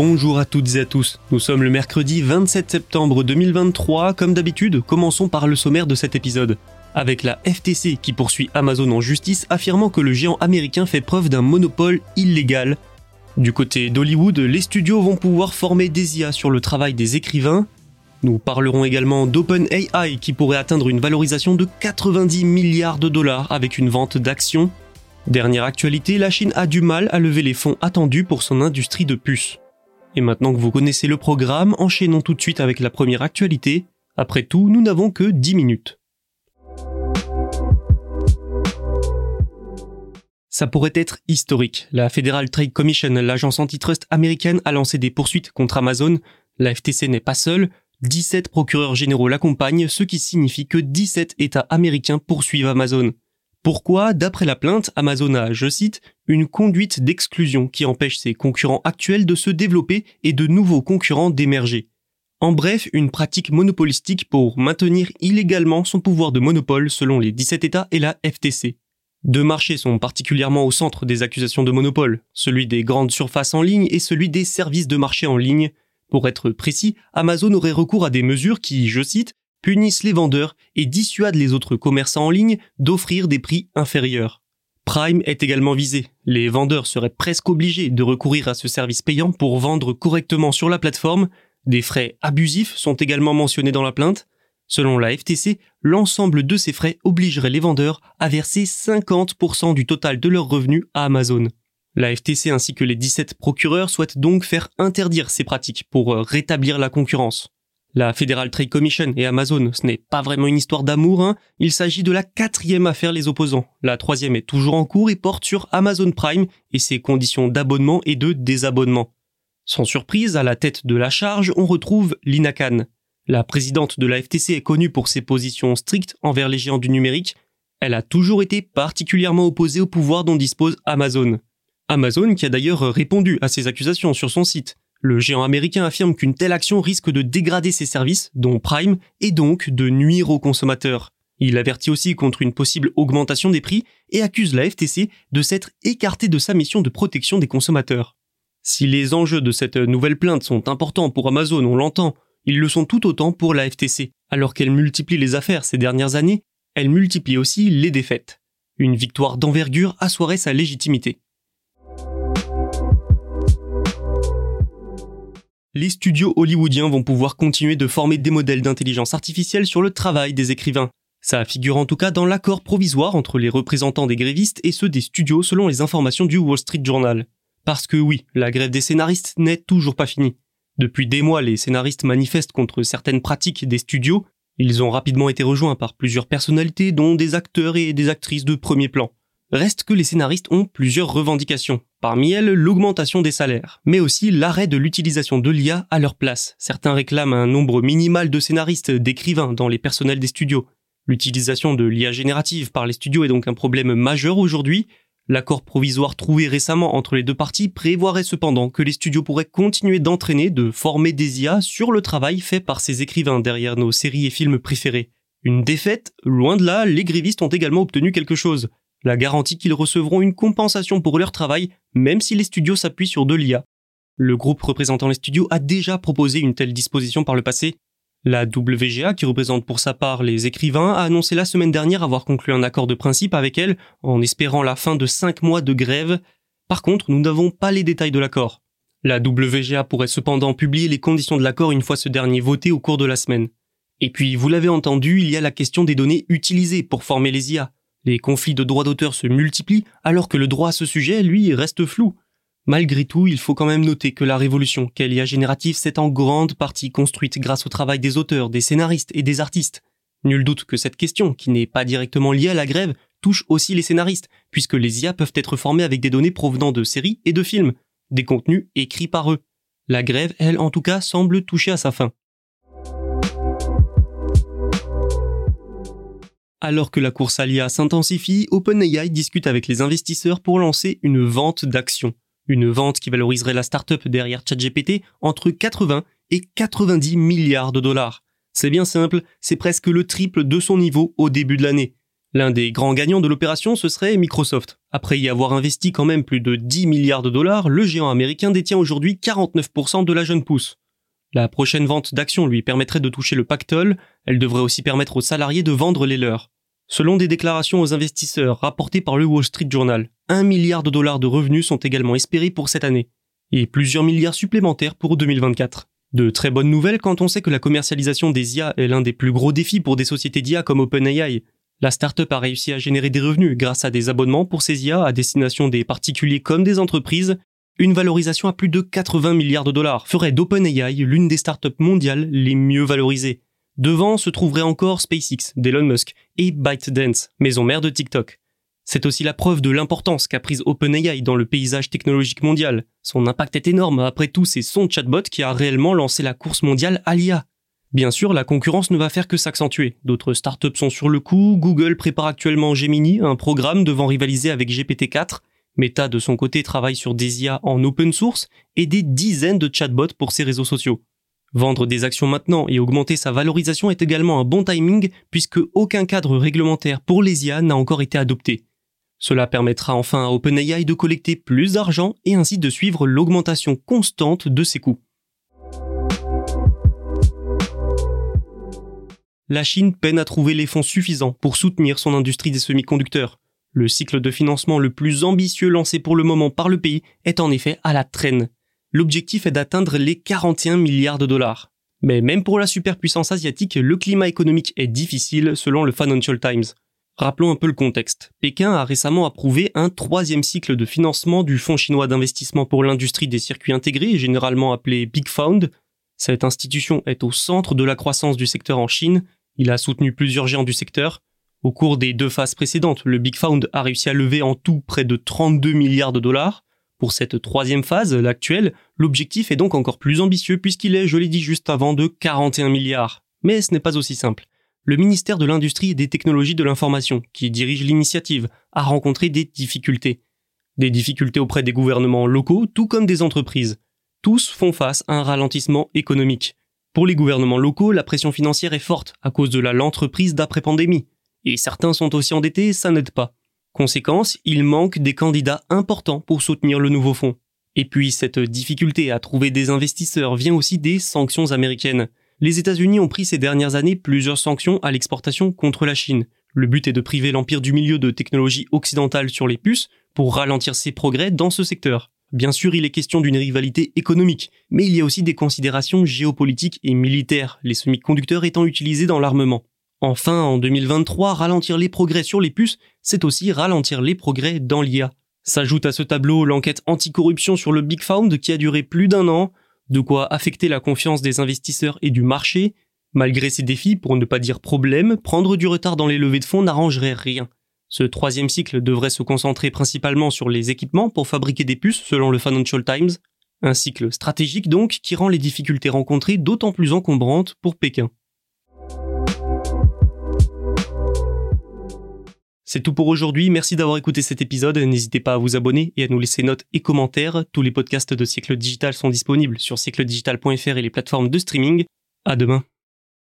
Bonjour à toutes et à tous, nous sommes le mercredi 27 septembre 2023, comme d'habitude, commençons par le sommaire de cet épisode. Avec la FTC qui poursuit Amazon en justice affirmant que le géant américain fait preuve d'un monopole illégal. Du côté d'Hollywood, les studios vont pouvoir former des IA sur le travail des écrivains. Nous parlerons également d'OpenAI qui pourrait atteindre une valorisation de 90 milliards de dollars avec une vente d'actions. Dernière actualité, la Chine a du mal à lever les fonds attendus pour son industrie de puces. Et maintenant que vous connaissez le programme, enchaînons tout de suite avec la première actualité. Après tout, nous n'avons que 10 minutes. Ça pourrait être historique. La Federal Trade Commission, l'agence antitrust américaine, a lancé des poursuites contre Amazon. La FTC n'est pas seule. 17 procureurs généraux l'accompagnent, ce qui signifie que 17 États américains poursuivent Amazon. Pourquoi D'après la plainte, Amazon a, je cite, une conduite d'exclusion qui empêche ses concurrents actuels de se développer et de nouveaux concurrents d'émerger. En bref, une pratique monopolistique pour maintenir illégalement son pouvoir de monopole selon les 17 États et la FTC. Deux marchés sont particulièrement au centre des accusations de monopole, celui des grandes surfaces en ligne et celui des services de marché en ligne. Pour être précis, Amazon aurait recours à des mesures qui, je cite, punissent les vendeurs et dissuadent les autres commerçants en ligne d'offrir des prix inférieurs. Prime est également visé. Les vendeurs seraient presque obligés de recourir à ce service payant pour vendre correctement sur la plateforme. Des frais abusifs sont également mentionnés dans la plainte. Selon la FTC, l'ensemble de ces frais obligerait les vendeurs à verser 50% du total de leurs revenus à Amazon. La FTC ainsi que les 17 procureurs souhaitent donc faire interdire ces pratiques pour rétablir la concurrence. La Federal Trade Commission et Amazon, ce n'est pas vraiment une histoire d'amour, hein. il s'agit de la quatrième affaire les opposants. La troisième est toujours en cours et porte sur Amazon Prime et ses conditions d'abonnement et de désabonnement. Sans surprise, à la tête de la charge, on retrouve Lina Khan. La présidente de la FTC est connue pour ses positions strictes envers les géants du numérique. Elle a toujours été particulièrement opposée au pouvoir dont dispose Amazon. Amazon qui a d'ailleurs répondu à ces accusations sur son site. Le géant américain affirme qu'une telle action risque de dégrader ses services, dont Prime, et donc de nuire aux consommateurs. Il avertit aussi contre une possible augmentation des prix et accuse la FTC de s'être écartée de sa mission de protection des consommateurs. Si les enjeux de cette nouvelle plainte sont importants pour Amazon, on l'entend, ils le sont tout autant pour la FTC. Alors qu'elle multiplie les affaires ces dernières années, elle multiplie aussi les défaites. Une victoire d'envergure assoirait sa légitimité. Les studios hollywoodiens vont pouvoir continuer de former des modèles d'intelligence artificielle sur le travail des écrivains. Ça figure en tout cas dans l'accord provisoire entre les représentants des grévistes et ceux des studios selon les informations du Wall Street Journal. Parce que oui, la grève des scénaristes n'est toujours pas finie. Depuis des mois, les scénaristes manifestent contre certaines pratiques des studios. Ils ont rapidement été rejoints par plusieurs personnalités, dont des acteurs et des actrices de premier plan. Reste que les scénaristes ont plusieurs revendications. Parmi elles, l'augmentation des salaires, mais aussi l'arrêt de l'utilisation de l'IA à leur place. Certains réclament un nombre minimal de scénaristes, d'écrivains dans les personnels des studios. L'utilisation de l'IA générative par les studios est donc un problème majeur aujourd'hui, L'accord provisoire trouvé récemment entre les deux parties prévoirait cependant que les studios pourraient continuer d'entraîner, de former des IA sur le travail fait par ces écrivains derrière nos séries et films préférés. Une défaite, loin de là, les grévistes ont également obtenu quelque chose. La garantie qu'ils recevront une compensation pour leur travail, même si les studios s'appuient sur de l'IA. Le groupe représentant les studios a déjà proposé une telle disposition par le passé. La WGA, qui représente pour sa part les écrivains, a annoncé la semaine dernière avoir conclu un accord de principe avec elle, en espérant la fin de 5 mois de grève. Par contre, nous n'avons pas les détails de l'accord. La WGA pourrait cependant publier les conditions de l'accord une fois ce dernier voté au cours de la semaine. Et puis, vous l'avez entendu, il y a la question des données utilisées pour former les IA. Les conflits de droits d'auteur se multiplient, alors que le droit à ce sujet, lui, reste flou. Malgré tout, il faut quand même noter que la révolution qu'est l'IA générative s'est en grande partie construite grâce au travail des auteurs, des scénaristes et des artistes. Nul doute que cette question, qui n'est pas directement liée à la grève, touche aussi les scénaristes, puisque les IA peuvent être formés avec des données provenant de séries et de films, des contenus écrits par eux. La grève, elle, en tout cas, semble toucher à sa fin. Alors que la course à s'intensifie, OpenAI discute avec les investisseurs pour lancer une vente d'actions. Une vente qui valoriserait la startup derrière ChatGPT entre 80 et 90 milliards de dollars. C'est bien simple, c'est presque le triple de son niveau au début de l'année. L'un des grands gagnants de l'opération, ce serait Microsoft. Après y avoir investi quand même plus de 10 milliards de dollars, le géant américain détient aujourd'hui 49% de la jeune pousse. La prochaine vente d'actions lui permettrait de toucher le pactole, elle devrait aussi permettre aux salariés de vendre les leurs. Selon des déclarations aux investisseurs rapportées par le Wall Street Journal, un milliard de dollars de revenus sont également espérés pour cette année, et plusieurs milliards supplémentaires pour 2024. De très bonnes nouvelles quand on sait que la commercialisation des IA est l'un des plus gros défis pour des sociétés d'IA comme OpenAI. La startup a réussi à générer des revenus grâce à des abonnements pour ses IA à destination des particuliers comme des entreprises. Une valorisation à plus de 80 milliards de dollars ferait d'OpenAI l'une des startups mondiales les mieux valorisées. Devant se trouverait encore SpaceX d'Elon Musk et ByteDance, maison mère de TikTok. C'est aussi la preuve de l'importance qu'a prise OpenAI dans le paysage technologique mondial. Son impact est énorme, après tout c'est son chatbot qui a réellement lancé la course mondiale à l'IA. Bien sûr, la concurrence ne va faire que s'accentuer. D'autres startups sont sur le coup, Google prépare actuellement Gemini, un programme devant rivaliser avec GPT-4, Meta de son côté travaille sur des IA en open source et des dizaines de chatbots pour ses réseaux sociaux. Vendre des actions maintenant et augmenter sa valorisation est également un bon timing puisque aucun cadre réglementaire pour les IA n'a encore été adopté. Cela permettra enfin à OpenAI de collecter plus d'argent et ainsi de suivre l'augmentation constante de ses coûts. La Chine peine à trouver les fonds suffisants pour soutenir son industrie des semi-conducteurs. Le cycle de financement le plus ambitieux lancé pour le moment par le pays est en effet à la traîne l'objectif est d'atteindre les 41 milliards de dollars. Mais même pour la superpuissance asiatique, le climat économique est difficile selon le Financial Times. Rappelons un peu le contexte. Pékin a récemment approuvé un troisième cycle de financement du Fonds chinois d'investissement pour l'industrie des circuits intégrés, généralement appelé Big Found. Cette institution est au centre de la croissance du secteur en Chine. Il a soutenu plusieurs géants du secteur. Au cours des deux phases précédentes, le Big Found a réussi à lever en tout près de 32 milliards de dollars. Pour cette troisième phase, l'actuelle, l'objectif est donc encore plus ambitieux puisqu'il est, je l'ai dit juste avant, de 41 milliards. Mais ce n'est pas aussi simple. Le ministère de l'Industrie et des Technologies de l'Information, qui dirige l'initiative, a rencontré des difficultés. Des difficultés auprès des gouvernements locaux, tout comme des entreprises. Tous font face à un ralentissement économique. Pour les gouvernements locaux, la pression financière est forte à cause de la d'après-pandémie. Et certains sont aussi endettés, ça n'aide pas. Conséquence, il manque des candidats importants pour soutenir le nouveau fonds. Et puis cette difficulté à trouver des investisseurs vient aussi des sanctions américaines. Les États-Unis ont pris ces dernières années plusieurs sanctions à l'exportation contre la Chine. Le but est de priver l'empire du milieu de technologies occidentales sur les puces pour ralentir ses progrès dans ce secteur. Bien sûr, il est question d'une rivalité économique, mais il y a aussi des considérations géopolitiques et militaires, les semi-conducteurs étant utilisés dans l'armement. Enfin, en 2023, ralentir les progrès sur les puces, c'est aussi ralentir les progrès dans l'IA. S'ajoute à ce tableau l'enquête anticorruption sur le Big Found qui a duré plus d'un an, de quoi affecter la confiance des investisseurs et du marché. Malgré ces défis, pour ne pas dire problèmes, prendre du retard dans les levées de fonds n'arrangerait rien. Ce troisième cycle devrait se concentrer principalement sur les équipements pour fabriquer des puces selon le Financial Times. Un cycle stratégique donc qui rend les difficultés rencontrées d'autant plus encombrantes pour Pékin. C'est tout pour aujourd'hui, merci d'avoir écouté cet épisode, n'hésitez pas à vous abonner et à nous laisser notes et commentaires. Tous les podcasts de Siècle Digital sont disponibles sur siècledigital.fr et les plateformes de streaming. À demain.